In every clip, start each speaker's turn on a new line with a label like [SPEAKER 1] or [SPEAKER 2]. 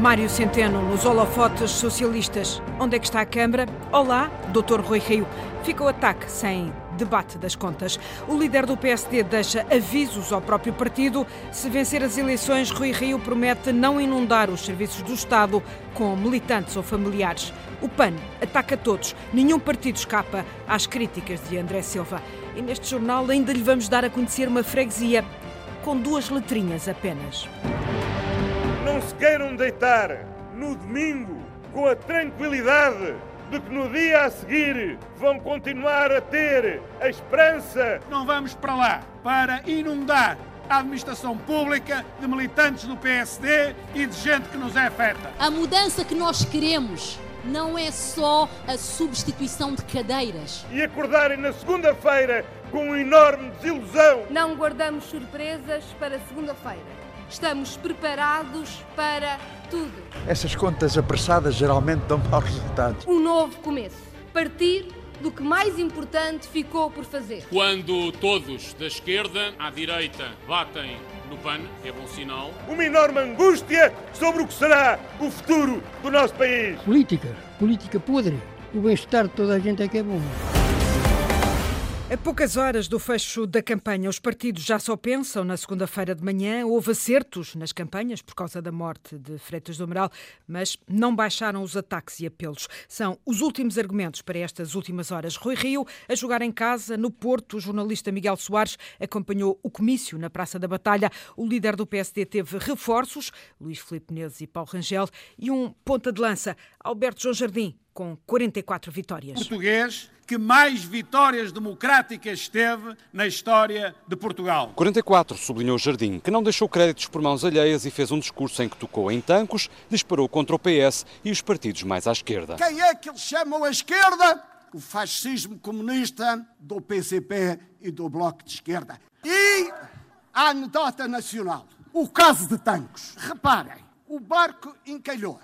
[SPEAKER 1] Mário Centeno nos holofotes socialistas. Onde é que está a Câmara? Olá, Dr. Rui Rio. Fica o ataque sem debate das contas. O líder do PSD deixa avisos ao próprio partido. Se vencer as eleições, Rui Rio promete não inundar os serviços do Estado com militantes ou familiares. O PAN ataca todos. Nenhum partido escapa às críticas de André Silva. E neste jornal ainda lhe vamos dar a conhecer uma freguesia com duas letrinhas apenas.
[SPEAKER 2] Não se queiram deitar no domingo com a tranquilidade de que no dia a seguir vão continuar a ter a esperança.
[SPEAKER 3] Não vamos para lá para inundar a administração pública de militantes do PSD e de gente que nos é afeta.
[SPEAKER 4] A mudança que nós queremos não é só a substituição de cadeiras.
[SPEAKER 2] E acordarem na segunda-feira com uma enorme desilusão.
[SPEAKER 5] Não guardamos surpresas para segunda-feira. Estamos preparados para tudo.
[SPEAKER 6] Essas contas apressadas geralmente dão maus resultados.
[SPEAKER 5] Um novo começo. Partir do que mais importante ficou por fazer.
[SPEAKER 7] Quando todos da esquerda à direita batem no PAN, é bom sinal.
[SPEAKER 2] Uma enorme angústia sobre o que será o futuro do nosso país.
[SPEAKER 8] Política, política podre. O bem-estar de toda a gente é que é bom.
[SPEAKER 1] A poucas horas do fecho da campanha, os partidos já só pensam na segunda-feira de manhã. Houve acertos nas campanhas por causa da morte de Freitas do Amaral, mas não baixaram os ataques e apelos. São os últimos argumentos para estas últimas horas. Rui Rio, a jogar em casa, no Porto, o jornalista Miguel Soares acompanhou o comício na Praça da Batalha. O líder do PSD teve reforços, Luís Filipe Menezes e Paulo Rangel, e um ponta de lança, Alberto João Jardim, com 44 vitórias.
[SPEAKER 3] Português que mais vitórias democráticas teve na história de Portugal.
[SPEAKER 9] 44, sublinhou Jardim, que não deixou créditos por mãos alheias e fez um discurso em que tocou em tancos, disparou contra o PS e os partidos mais à esquerda.
[SPEAKER 10] Quem é que eles chamam à esquerda? O fascismo comunista do PCP e do Bloco de Esquerda. E a anedota nacional. O caso de Tancos. Reparem, o barco encalhou.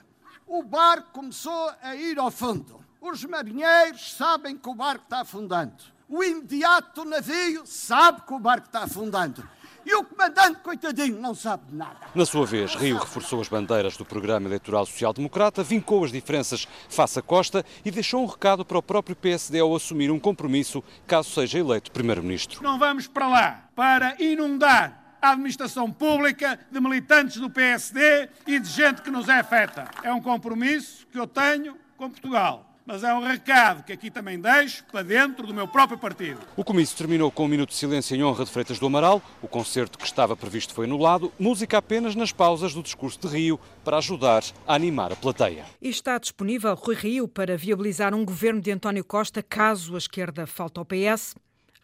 [SPEAKER 10] O barco começou a ir ao fundo. Os marinheiros sabem que o barco está afundando. O imediato navio sabe que o barco está afundando. E o comandante, coitadinho, não sabe de nada.
[SPEAKER 9] Na sua vez, Rio reforçou as bandeiras do programa eleitoral social-democrata, vincou as diferenças face a Costa e deixou um recado para o próprio PSD ao assumir um compromisso caso seja eleito primeiro-ministro.
[SPEAKER 3] Não vamos para lá para inundar a administração pública de militantes do PSD e de gente que nos é afeta. É um compromisso que eu tenho com Portugal mas é um recado que aqui também deixo para dentro do meu próprio partido.
[SPEAKER 9] O comício terminou com um minuto de silêncio em honra de Freitas do Amaral. O concerto que estava previsto foi anulado. Música apenas nas pausas do discurso de Rio para ajudar a animar a plateia.
[SPEAKER 1] E está disponível Rui Rio para viabilizar um governo de António Costa caso a esquerda falte ao PS?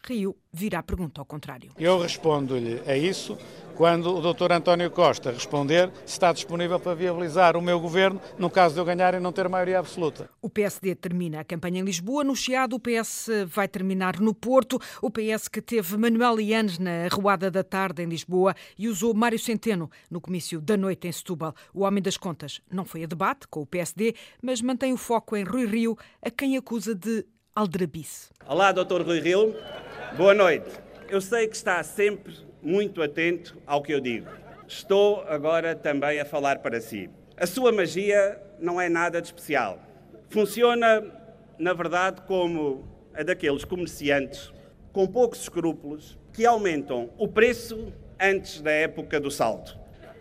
[SPEAKER 1] Rio virá a pergunta ao contrário.
[SPEAKER 11] Eu respondo-lhe a isso quando o Dr. António Costa responder se está disponível para viabilizar o meu governo no caso de eu ganhar e não ter maioria absoluta.
[SPEAKER 1] O PSD termina a campanha em Lisboa, no Chiado o PS vai terminar no Porto, o PS que teve Manuel Lianes na Arruada da Tarde em Lisboa e usou Mário Centeno no comício da noite em Setúbal. O homem das contas não foi a debate com o PSD, mas mantém o foco em Rui Rio, a quem acusa de aldrabice.
[SPEAKER 12] Olá, Dr. Rui Rio. Boa noite. Eu sei que está sempre muito atento ao que eu digo. Estou agora também a falar para si. A sua magia não é nada de especial. Funciona, na verdade, como a daqueles comerciantes com poucos escrúpulos que aumentam o preço antes da época do salto.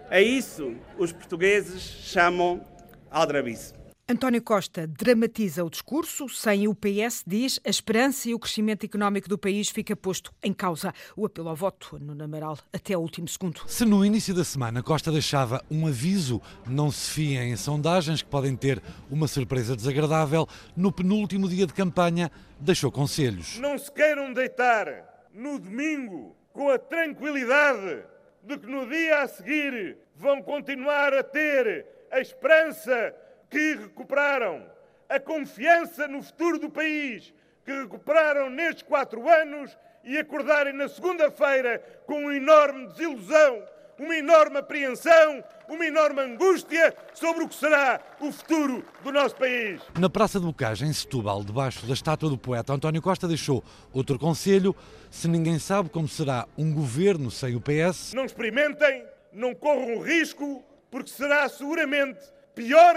[SPEAKER 12] A isso os portugueses chamam aldrabice.
[SPEAKER 1] António Costa dramatiza o discurso. Sem o PS, diz, a esperança e o crescimento económico do país fica posto em causa. O apelo ao voto no Amaral até o último segundo.
[SPEAKER 13] Se no início da semana Costa deixava um aviso, não se fiem em sondagens que podem ter uma surpresa desagradável, no penúltimo dia de campanha deixou conselhos.
[SPEAKER 2] Não se queiram deitar no domingo com a tranquilidade de que no dia a seguir vão continuar a ter a esperança que recuperaram a confiança no futuro do país, que recuperaram nestes quatro anos e acordarem na segunda-feira com uma enorme desilusão, uma enorme apreensão, uma enorme angústia sobre o que será o futuro do nosso país.
[SPEAKER 13] Na Praça de Bocage, em Setúbal, debaixo da estátua do poeta António Costa, deixou outro conselho: se ninguém sabe como será um governo sem o PS.
[SPEAKER 2] Não experimentem, não corram risco, porque será seguramente pior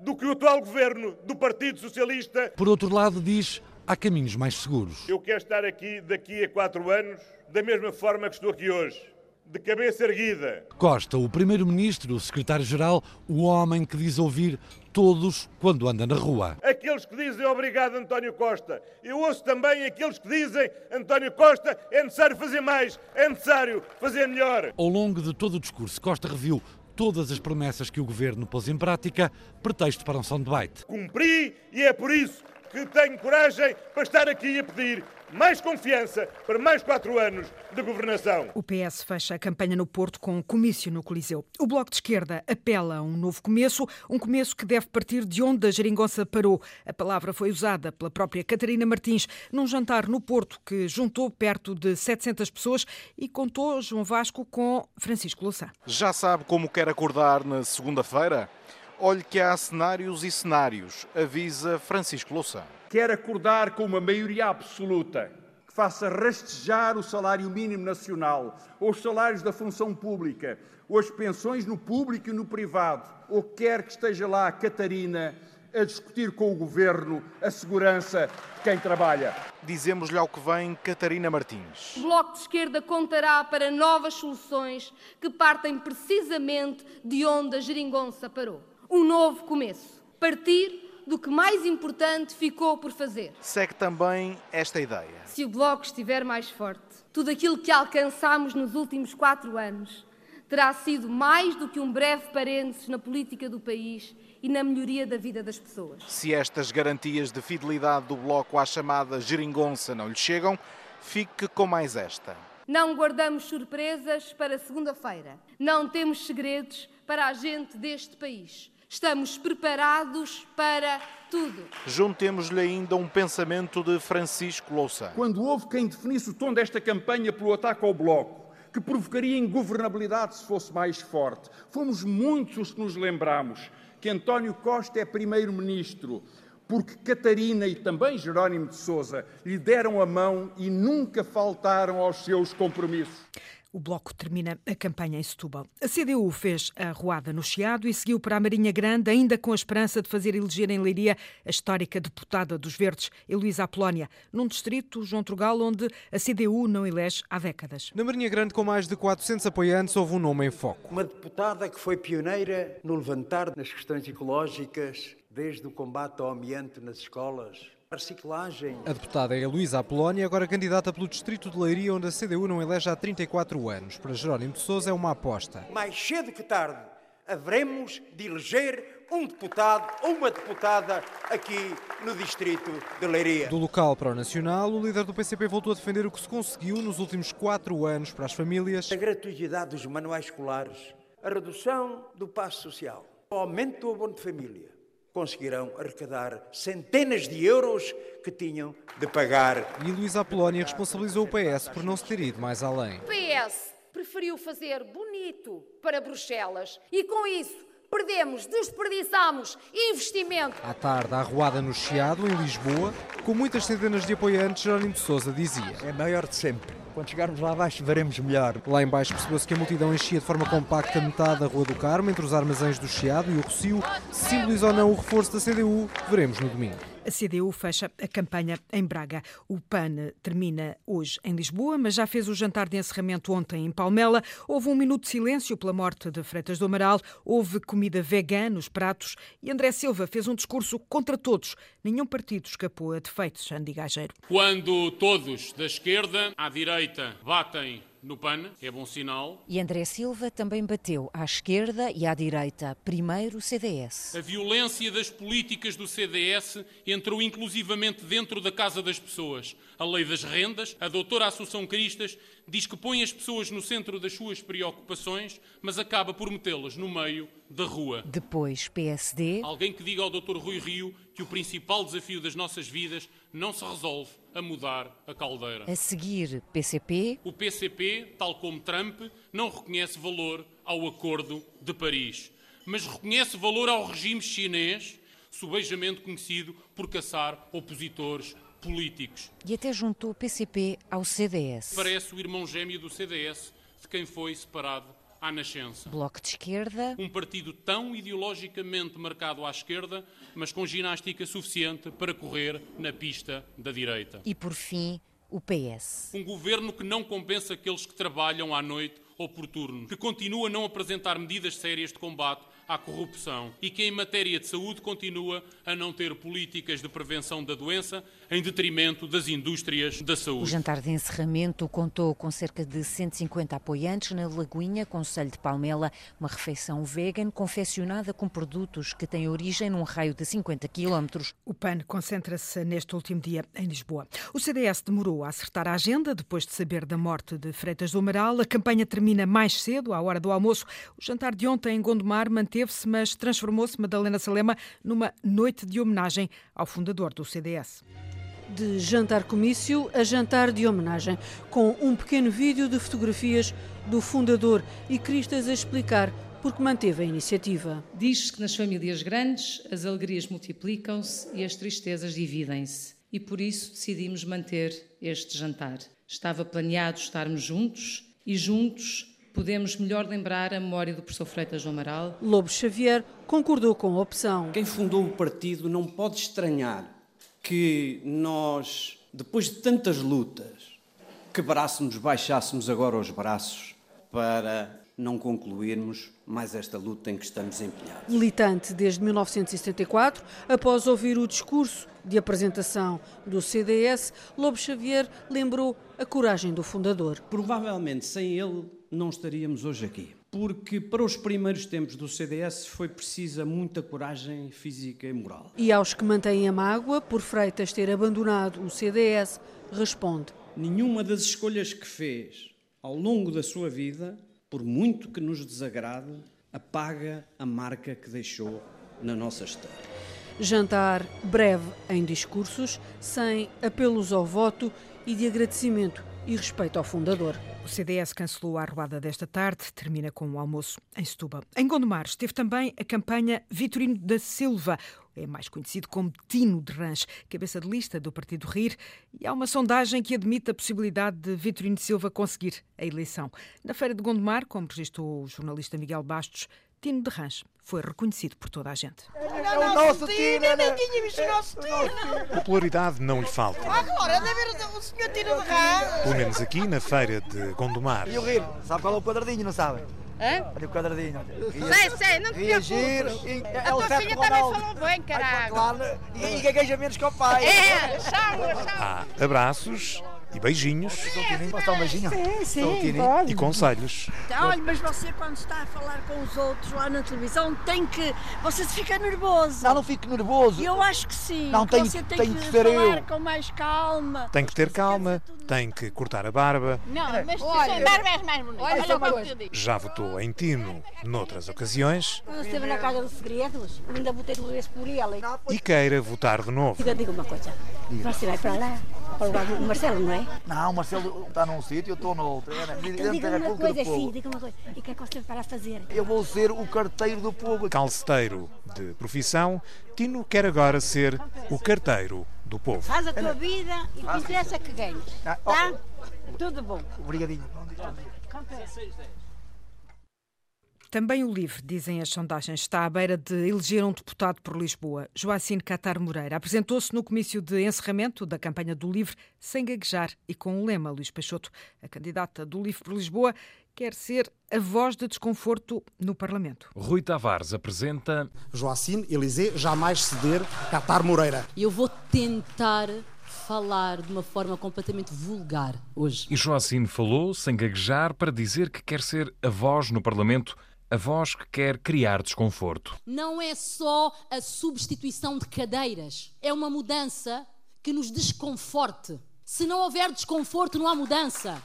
[SPEAKER 2] do que o atual governo do Partido Socialista.
[SPEAKER 13] Por outro lado, diz há caminhos mais seguros.
[SPEAKER 2] Eu quero estar aqui daqui a quatro anos da mesma forma que estou aqui hoje, de cabeça erguida.
[SPEAKER 13] Costa, o primeiro-ministro, o secretário-geral, o homem que diz ouvir todos quando anda na rua.
[SPEAKER 2] Aqueles que dizem obrigado António Costa. Eu ouço também aqueles que dizem António Costa é necessário fazer mais, é necessário fazer melhor.
[SPEAKER 13] Ao longo de todo o discurso, Costa reviu todas as promessas que o governo pôs em prática, pretexto para um soundbite.
[SPEAKER 2] Cumpri e é por isso que tenho coragem para estar aqui a pedir mais confiança para mais quatro anos de governação.
[SPEAKER 1] O PS fecha a campanha no Porto com um comício no Coliseu. O Bloco de Esquerda apela a um novo começo, um começo que deve partir de onde a geringonça parou. A palavra foi usada pela própria Catarina Martins num jantar no Porto que juntou perto de 700 pessoas e contou João Vasco com Francisco Louçã.
[SPEAKER 14] Já sabe como quer acordar na segunda-feira? Olhe que há cenários e cenários, avisa Francisco Louçã.
[SPEAKER 15] Quer acordar com uma maioria absoluta que faça rastejar o salário mínimo nacional, ou os salários da função pública, ou as pensões no público e no privado, ou quer que esteja lá a Catarina a discutir com o governo a segurança de quem trabalha.
[SPEAKER 14] Dizemos-lhe ao que vem Catarina Martins.
[SPEAKER 5] O Bloco de Esquerda contará para novas soluções que partem precisamente de onde a geringonça parou um novo começo. Partir do que mais importante ficou por fazer.
[SPEAKER 14] Segue também esta ideia.
[SPEAKER 5] Se o Bloco estiver mais forte, tudo aquilo que alcançamos nos últimos quatro anos terá sido mais do que um breve parênteses na política do país e na melhoria da vida das pessoas.
[SPEAKER 14] Se estas garantias de fidelidade do Bloco à chamada geringonça não lhe chegam, fique com mais esta.
[SPEAKER 5] Não guardamos surpresas para segunda-feira. Não temos segredos para a gente deste país. Estamos preparados para tudo.
[SPEAKER 14] Juntemos-lhe ainda um pensamento de Francisco Louçã.
[SPEAKER 15] Quando houve quem definisse o tom desta campanha pelo ataque ao Bloco, que provocaria ingovernabilidade se fosse mais forte, fomos muitos os que nos lembramos que António Costa é primeiro-ministro, porque Catarina e também Jerónimo de Sousa lhe deram a mão e nunca faltaram aos seus compromissos.
[SPEAKER 1] O Bloco termina a campanha em Setúbal. A CDU fez a ruada no Chiado e seguiu para a Marinha Grande, ainda com a esperança de fazer eleger em Leiria a histórica deputada dos Verdes, Heloísa Apolónia, num distrito, João Trugal, onde a CDU não elege há décadas.
[SPEAKER 16] Na Marinha Grande, com mais de 400 apoiantes, houve um nome em foco.
[SPEAKER 17] Uma deputada que foi pioneira no levantar nas questões ecológicas, desde o combate ao ambiente nas escolas, a reciclagem.
[SPEAKER 16] A deputada é Luísa Apolónia, agora candidata pelo distrito de Leiria, onde a CDU não elege há 34 anos. Para Jerónimo de Sousa é uma aposta.
[SPEAKER 17] Mais cedo que tarde, haveremos de eleger um deputado ou uma deputada aqui no distrito de Leiria.
[SPEAKER 16] Do local para o nacional, o líder do PCP voltou a defender o que se conseguiu nos últimos quatro anos para as famílias.
[SPEAKER 17] A gratuidade dos manuais escolares, a redução do passo social, o aumento do abono de família conseguirão arrecadar centenas de euros que tinham de pagar.
[SPEAKER 16] E Luísa Apolónia responsabilizou o PS por não se ter ido mais além.
[SPEAKER 18] O PS preferiu fazer bonito para Bruxelas e com isso perdemos, desperdiçamos investimento.
[SPEAKER 16] À tarde, a arruada no Chiado, em Lisboa, com muitas centenas de apoiantes, Jerónimo de Sousa dizia.
[SPEAKER 6] É maior de sempre. Quando chegarmos lá abaixo veremos melhor.
[SPEAKER 16] Lá embaixo percebeu-se que a multidão enchia de forma compacta metade da Rua do Carmo, entre os armazéns do Chiado e o Rocio. Se simboliza ou não o reforço da CDU, veremos no domingo.
[SPEAKER 1] A CDU fecha a campanha em Braga. O PAN termina hoje em Lisboa, mas já fez o jantar de encerramento ontem em Palmela. Houve um minuto de silêncio pela morte de Freitas do Amaral, houve comida vegana nos pratos e André Silva fez um discurso contra todos. Nenhum partido escapou a defeitos, Andy Gageiro.
[SPEAKER 7] Quando todos da esquerda à direita batem no PAN, é bom sinal.
[SPEAKER 19] E André Silva também bateu à esquerda e à direita, primeiro o CDS.
[SPEAKER 7] A violência das políticas do CDS entrou inclusivamente dentro da casa das pessoas. A lei das rendas, a doutora Assunção Cristas, diz que põe as pessoas no centro das suas preocupações, mas acaba por metê-las no meio da rua.
[SPEAKER 19] Depois PSD.
[SPEAKER 7] Alguém que diga ao Dr. Rui Rio que o principal desafio das nossas vidas não se resolve a mudar a caldeira.
[SPEAKER 19] A seguir, PCP.
[SPEAKER 7] O PCP, tal como Trump, não reconhece valor ao Acordo de Paris, mas reconhece valor ao regime chinês, subejamente conhecido por caçar opositores políticos.
[SPEAKER 19] E até juntou o PCP ao CDS.
[SPEAKER 7] Parece o irmão gêmeo do CDS, de quem foi separado à nascença.
[SPEAKER 19] Bloco de Esquerda.
[SPEAKER 7] Um partido tão ideologicamente marcado à esquerda, mas com ginástica suficiente para correr na pista da direita.
[SPEAKER 19] E por fim, o PS.
[SPEAKER 7] Um governo que não compensa aqueles que trabalham à noite ou por turno, que continua a não apresentar medidas sérias de combate à corrupção e que, em matéria de saúde, continua a não ter políticas de prevenção da doença em detrimento das indústrias da saúde.
[SPEAKER 19] O jantar de encerramento contou com cerca de 150 apoiantes na Lagoinha, Conselho de Palmela, uma refeição vegan confeccionada com produtos que têm origem num raio de 50 quilómetros.
[SPEAKER 1] O PAN concentra-se neste último dia em Lisboa. O CDS demorou a acertar a agenda depois de saber da morte de Freitas do Amaral. A campanha termina mais cedo, à hora do almoço. O jantar de ontem em Gondomar manteve-se, mas transformou-se, Madalena Salema, numa noite de homenagem ao fundador do CDS
[SPEAKER 20] de jantar comício a jantar de homenagem, com um pequeno vídeo de fotografias do fundador e Cristas a explicar porque manteve a iniciativa.
[SPEAKER 21] Diz-se que nas famílias grandes as alegrias multiplicam-se e as tristezas dividem-se. E por isso decidimos manter este jantar. Estava planeado estarmos juntos e juntos podemos melhor lembrar a memória do professor Freitas do Amaral.
[SPEAKER 20] Lobo Xavier concordou com a opção.
[SPEAKER 22] Quem fundou o partido não pode estranhar que nós, depois de tantas lutas, quebrássemos, baixássemos agora os braços para não concluirmos mais esta luta em que estamos empenhados.
[SPEAKER 20] Militante desde 1974, após ouvir o discurso de apresentação do CDS, Lobo Xavier lembrou a coragem do fundador.
[SPEAKER 22] Provavelmente sem ele não estaríamos hoje aqui porque para os primeiros tempos do CDS foi precisa muita coragem física e moral.
[SPEAKER 20] E aos que mantêm a mágoa por Freitas ter abandonado o CDS, responde:
[SPEAKER 22] Nenhuma das escolhas que fez ao longo da sua vida, por muito que nos desagrade, apaga a marca que deixou na nossa história.
[SPEAKER 20] Jantar breve em discursos, sem apelos ao voto e de agradecimento e respeito ao fundador.
[SPEAKER 1] O CDS cancelou a arruada desta tarde, termina com o um almoço em Setúbal. Em Gondomar esteve também a campanha Vitorino da Silva, é mais conhecido como Tino de Ranch, cabeça de lista do Partido Rir, e há uma sondagem que admite a possibilidade de Vitorino Silva conseguir a eleição. Na feira de Gondomar, como registrou o jornalista Miguel Bastos, Tino de Ranch foi reconhecido por toda a gente.
[SPEAKER 23] É o nosso Tino, eu nem tinha visto o nosso Tino.
[SPEAKER 24] Popularidade não lhe falta.
[SPEAKER 23] Agora, deve ver o senhor Tino de Ranch.
[SPEAKER 24] Pelo menos aqui na feira de Gondomar.
[SPEAKER 23] E o Rir, sabe qual é o quadradinho, não sabe?
[SPEAKER 25] Hã?
[SPEAKER 23] Olha o quadradinho.
[SPEAKER 25] Sei, sei, não te
[SPEAKER 23] Reagir.
[SPEAKER 25] A tua filha também falou bem, caralho.
[SPEAKER 23] Claro, e gagueja menos que o pai.
[SPEAKER 25] É, chama, chama.
[SPEAKER 24] Há abraços e beijinhos.
[SPEAKER 23] Posso dar um beijinho?
[SPEAKER 25] Sim, sim, pode.
[SPEAKER 24] E conselhos.
[SPEAKER 25] Olha, mas você quando está a falar com os outros lá na televisão tem que... Você fica nervoso.
[SPEAKER 23] Não, não fico nervoso.
[SPEAKER 25] Eu acho que sim.
[SPEAKER 23] Não, tem,
[SPEAKER 25] você tem,
[SPEAKER 23] tem
[SPEAKER 25] que,
[SPEAKER 23] que ser
[SPEAKER 25] falar
[SPEAKER 23] eu.
[SPEAKER 25] com mais calma.
[SPEAKER 24] Tem que ter calma, tem que cortar a barba.
[SPEAKER 25] Não, mas olha, barba és mais bonita. Olha, olha o que eu digo.
[SPEAKER 24] Já votou em Tino noutras ocasiões.
[SPEAKER 25] Quando esteve na Casa dos Segredos, eu ainda votei duas vezes por ele.
[SPEAKER 24] E queira votar de novo.
[SPEAKER 25] Diga, diga uma coisa. Você vai para lá? Para o lugar do Marcelo, não é?
[SPEAKER 23] Não, o Marcelo está num sítio, eu estou no outro. É,
[SPEAKER 25] Então diga uma coisa assim, diga uma coisa. E o que é que você vai fazer?
[SPEAKER 23] Eu vou ser o carteiro do povo.
[SPEAKER 24] Calceteiro de profissão, Tino quer agora ser o carteiro do povo.
[SPEAKER 25] Faz a tua vida e o que interessa que ganhes. Tá? Tudo bom.
[SPEAKER 23] Obrigadinho.
[SPEAKER 1] Também o LIVRE, dizem as sondagens, está à beira de eleger um deputado por Lisboa. Joacine Catar Moreira apresentou-se no comício de encerramento da campanha do LIVRE sem gaguejar e com o lema Luís Peixoto. A candidata do LIVRE por Lisboa quer ser a voz de desconforto no Parlamento.
[SPEAKER 26] Rui Tavares apresenta
[SPEAKER 27] Joacine Eliseu jamais ceder Catar Moreira.
[SPEAKER 4] Eu vou tentar falar de uma forma completamente vulgar hoje.
[SPEAKER 26] E Joacine falou, sem gaguejar, para dizer que quer ser a voz no Parlamento a voz que quer criar desconforto.
[SPEAKER 4] Não é só a substituição de cadeiras, é uma mudança que nos desconforte. Se não houver desconforto, não há mudança.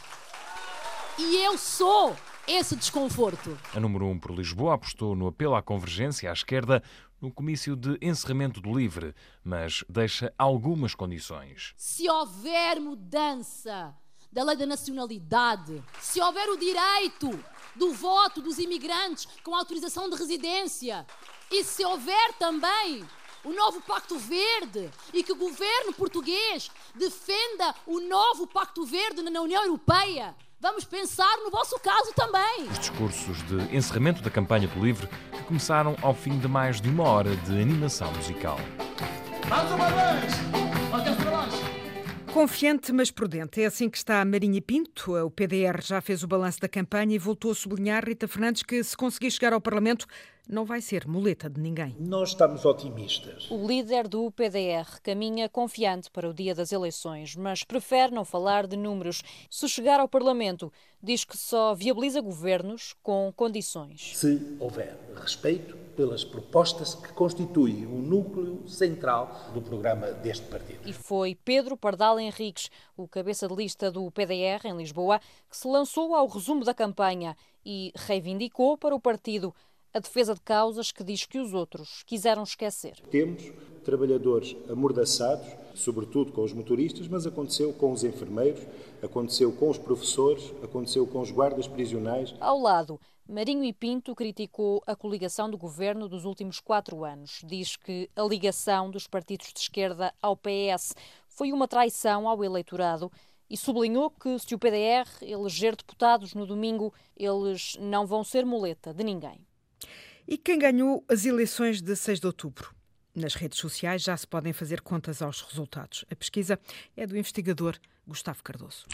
[SPEAKER 4] E eu sou esse desconforto.
[SPEAKER 26] A número 1 um por Lisboa apostou no apelo à convergência à esquerda no comício de encerramento do LIVRE, mas deixa algumas condições.
[SPEAKER 4] Se houver mudança da lei da nacionalidade, se houver o direito do voto dos imigrantes com autorização de residência, e se houver também o novo Pacto Verde e que o governo português defenda o novo Pacto Verde na União Europeia, Vamos pensar no vosso caso também.
[SPEAKER 26] Os discursos de encerramento da campanha do livro que começaram ao fim de mais de uma hora de animação musical.
[SPEAKER 23] Vamos uma vez!
[SPEAKER 1] Confiante, mas prudente. É assim que está a Marinha Pinto. O PDR já fez o balanço da campanha e voltou a sublinhar, Rita Fernandes, que se conseguir chegar ao Parlamento, não vai ser muleta de ninguém.
[SPEAKER 28] Nós estamos otimistas.
[SPEAKER 29] O líder do PDR caminha confiante para o dia das eleições, mas prefere não falar de números. Se chegar ao Parlamento, diz que só viabiliza governos com condições.
[SPEAKER 28] Se houver respeito pelas propostas que constituem o núcleo central do programa deste partido.
[SPEAKER 29] E foi Pedro Pardal Henriques, o cabeça de lista do PDR em Lisboa, que se lançou ao resumo da campanha e reivindicou para o partido a defesa de causas que diz que os outros quiseram esquecer.
[SPEAKER 28] Temos trabalhadores amordaçados, sobretudo com os motoristas, mas aconteceu com os enfermeiros, aconteceu com os professores, aconteceu com os guardas prisionais.
[SPEAKER 29] Ao lado, Marinho e Pinto criticou a coligação do governo dos últimos quatro anos. Diz que a ligação dos partidos de esquerda ao PS foi uma traição ao eleitorado e sublinhou que, se o PDR eleger deputados no domingo, eles não vão ser muleta de ninguém.
[SPEAKER 1] E quem ganhou as eleições de 6 de outubro? Nas redes sociais já se podem fazer contas aos resultados. A pesquisa é do investigador Gustavo Cardoso.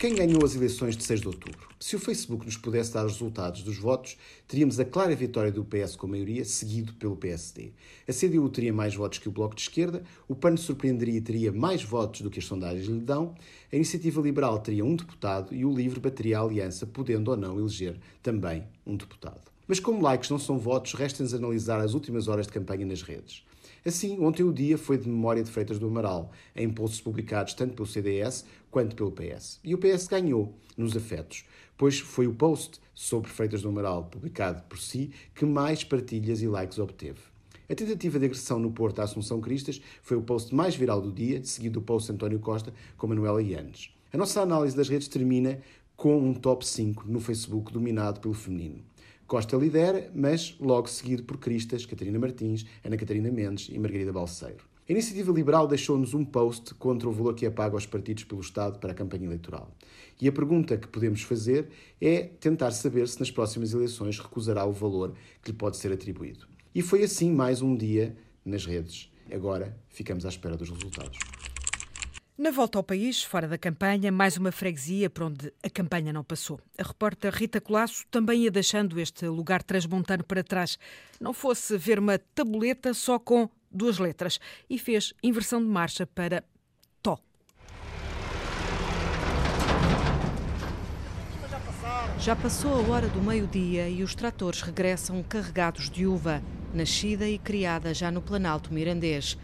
[SPEAKER 30] Quem ganhou as eleições de 6 de outubro? Se o Facebook nos pudesse dar os resultados dos votos, teríamos a clara vitória do PS com maioria, seguido pelo PSD. A CDU teria mais votos que o Bloco de Esquerda, o PAN surpreenderia e teria mais votos do que as sondagens lhe dão, a Iniciativa Liberal teria um deputado e o LIVRE bateria a aliança, podendo ou não eleger também um deputado. Mas como likes não são votos, resta-nos analisar as últimas horas de campanha nas redes. Assim, ontem o dia foi de memória de Freitas do Amaral, em posts publicados tanto pelo CDS quanto pelo PS. E o PS ganhou nos afetos, pois foi o post sobre Freitas do Amaral, publicado por si, que mais partilhas e likes obteve. A tentativa de agressão no Porto à Assunção Cristas foi o post mais viral do dia, seguido do post de António Costa com Manuela Yanes. A nossa análise das redes termina com um top 5 no Facebook dominado pelo feminino. Costa lidera, mas logo seguido por Cristas, Catarina Martins, Ana Catarina Mendes e Margarida Balseiro. A Iniciativa Liberal deixou-nos um post contra o valor que é pago aos partidos pelo Estado para a campanha eleitoral. E a pergunta que podemos fazer é tentar saber se nas próximas eleições recusará o valor que lhe pode ser atribuído. E foi assim mais um dia nas redes. Agora ficamos à espera dos resultados.
[SPEAKER 1] Na volta ao país, fora da campanha, mais uma freguesia por onde a campanha não passou. A repórter Rita Colasso também ia deixando este lugar transmontano para trás. Não fosse ver uma tabuleta só com duas letras e fez inversão de marcha para Tó. Já passou a hora do meio-dia e os tratores regressam carregados de uva, nascida e criada já no Planalto Mirandês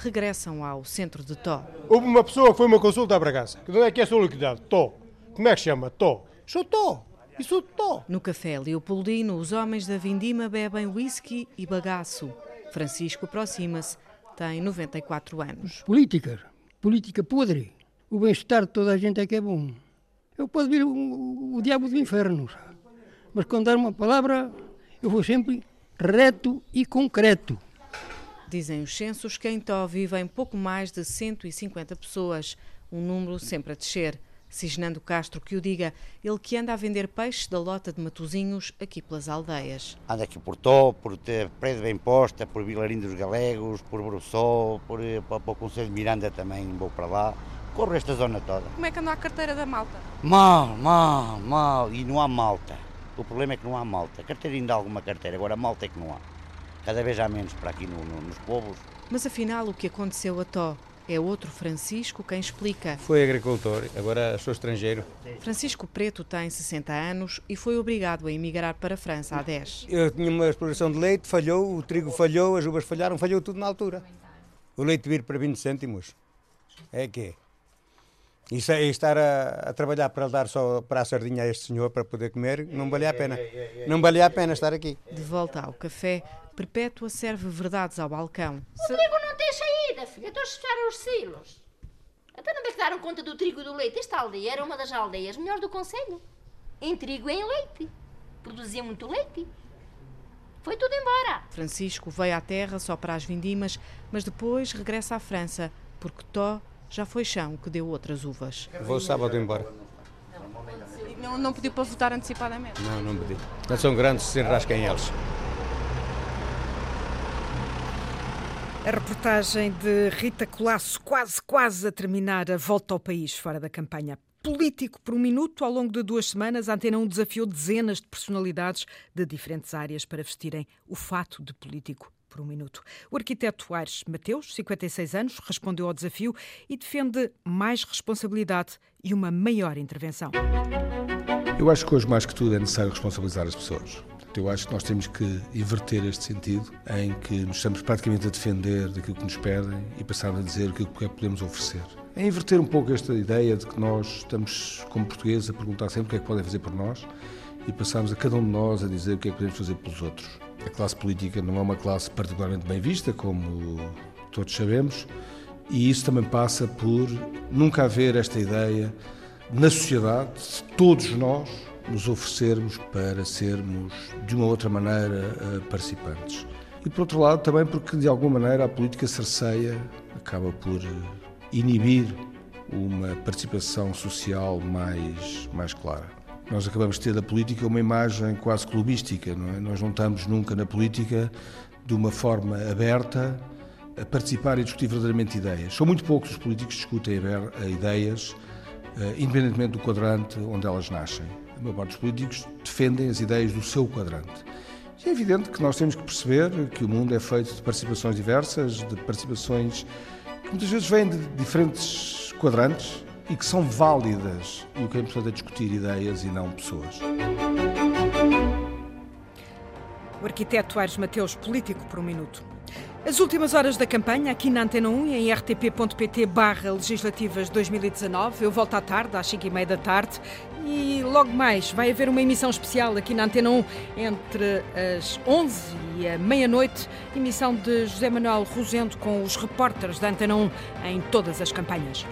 [SPEAKER 1] regressam ao centro de Tó.
[SPEAKER 31] Houve uma pessoa que foi uma consulta a Bragança. De onde é que é a sua liquidade? Tó. Como é que chama? Tó. Sou Tó. E sou Tó.
[SPEAKER 1] No café Leopoldino, os homens da Vindima bebem whisky e bagaço. Francisco aproxima-se. Tem 94 anos.
[SPEAKER 32] Política. Política podre. O bem-estar de toda a gente é que é bom. Eu posso vir o, o, o diabo do inferno. Mas quando dar uma palavra, eu vou sempre reto e concreto.
[SPEAKER 1] Dizem os censos que em Tó vivem pouco mais de 150 pessoas, um número sempre a descer. Cisnando Castro que o diga, ele que anda a vender peixe da lota de Matozinhos aqui pelas aldeias.
[SPEAKER 33] Anda aqui por Tó, por Prédio Bem Posta, por Vilarim dos Galegos, por Brussó, por, para, para o Conselho de Miranda também vou para lá. Corro esta zona toda.
[SPEAKER 34] Como é que anda a carteira da malta?
[SPEAKER 33] Mal, mal, mal. E não há malta. O problema é que não há malta. Carteira ainda há alguma carteira, agora malta é que não há cada vez há menos para aqui no, no, nos povos.
[SPEAKER 1] Mas afinal, o que aconteceu a Tó? É outro Francisco quem explica.
[SPEAKER 35] Foi agricultor, agora sou estrangeiro.
[SPEAKER 1] Francisco Preto tem 60 anos e foi obrigado a emigrar para a França há 10.
[SPEAKER 35] Eu tinha uma exploração de leite, falhou, o trigo falhou, as uvas falharam, falhou tudo na altura. O leite vir para 20 cêntimos. É que é. E estar a, a, trabalhar para dar só para a sardinha a este senhor para poder comer, não valia a pena. Não valia a pena estar aqui.
[SPEAKER 1] De volta ao café, Perpétua serve verdades ao balcão.
[SPEAKER 18] O trigo não tem saída, filha. Estou a fechar os silos. Até não é que deram conta do trigo e do leite. Esta aldeia era uma das aldeias melhores do Conselho. Em trigo e em leite. Produzia muito leite. Foi tudo embora.
[SPEAKER 1] Francisco veio à terra só para as vindimas, mas depois regressa à França, porque Tó já foi chão que deu outras uvas.
[SPEAKER 35] Vou sábado embora.
[SPEAKER 36] Não, não pediu para votar antecipadamente?
[SPEAKER 35] Não, não pedi. Não são grandes, se enrasquem eles.
[SPEAKER 1] A reportagem de Rita Colasso, quase, quase a terminar a volta ao país fora da campanha. Político por um minuto, ao longo de duas semanas, a Antena 1 desafiou dezenas de personalidades de diferentes áreas para vestirem o fato de político por um minuto. O arquiteto Aires Mateus, 56 anos, respondeu ao desafio e defende mais responsabilidade e uma maior intervenção.
[SPEAKER 37] Eu acho que hoje, mais que tudo, é necessário responsabilizar as pessoas. Eu acho que nós temos que inverter este sentido em que nos estamos praticamente a defender daquilo que nos pedem e passar a dizer aquilo que podemos oferecer. É inverter um pouco esta ideia de que nós estamos, como portugueses, a perguntar sempre o que é que podem fazer por nós e passamos a cada um de nós a dizer o que é que podemos fazer pelos outros. A classe política não é uma classe particularmente bem vista, como todos sabemos, e isso também passa por nunca haver esta ideia na sociedade, todos nós, nos oferecermos para sermos, de uma outra maneira, eh, participantes. E, por outro lado, também porque, de alguma maneira, a política cerceia, acaba por eh, inibir uma participação social mais, mais clara. Nós acabamos de ter da política uma imagem quase clubística, não é? Nós não estamos nunca na política de uma forma aberta a participar e discutir verdadeiramente ideias. São muito poucos os políticos que discutem ideias, eh, independentemente do quadrante onde elas nascem a maior parte dos políticos defendem as ideias do seu quadrante. E é evidente que nós temos que perceber que o mundo é feito de participações diversas, de participações que muitas vezes vêm de diferentes quadrantes e que são válidas. E o que é importante é discutir ideias e não pessoas.
[SPEAKER 1] O arquiteto Aires Mateus, político por um minuto. As últimas horas da campanha, aqui na Antena 1 e em rtp.pt barra legislativas 2019. Eu volto à tarde, às 5 e meia da tarde. E logo mais vai haver uma emissão especial aqui na Antena 1 entre as 11 e a meia-noite. Emissão de José Manuel Rosendo com os repórteres da Antena 1 em todas as campanhas.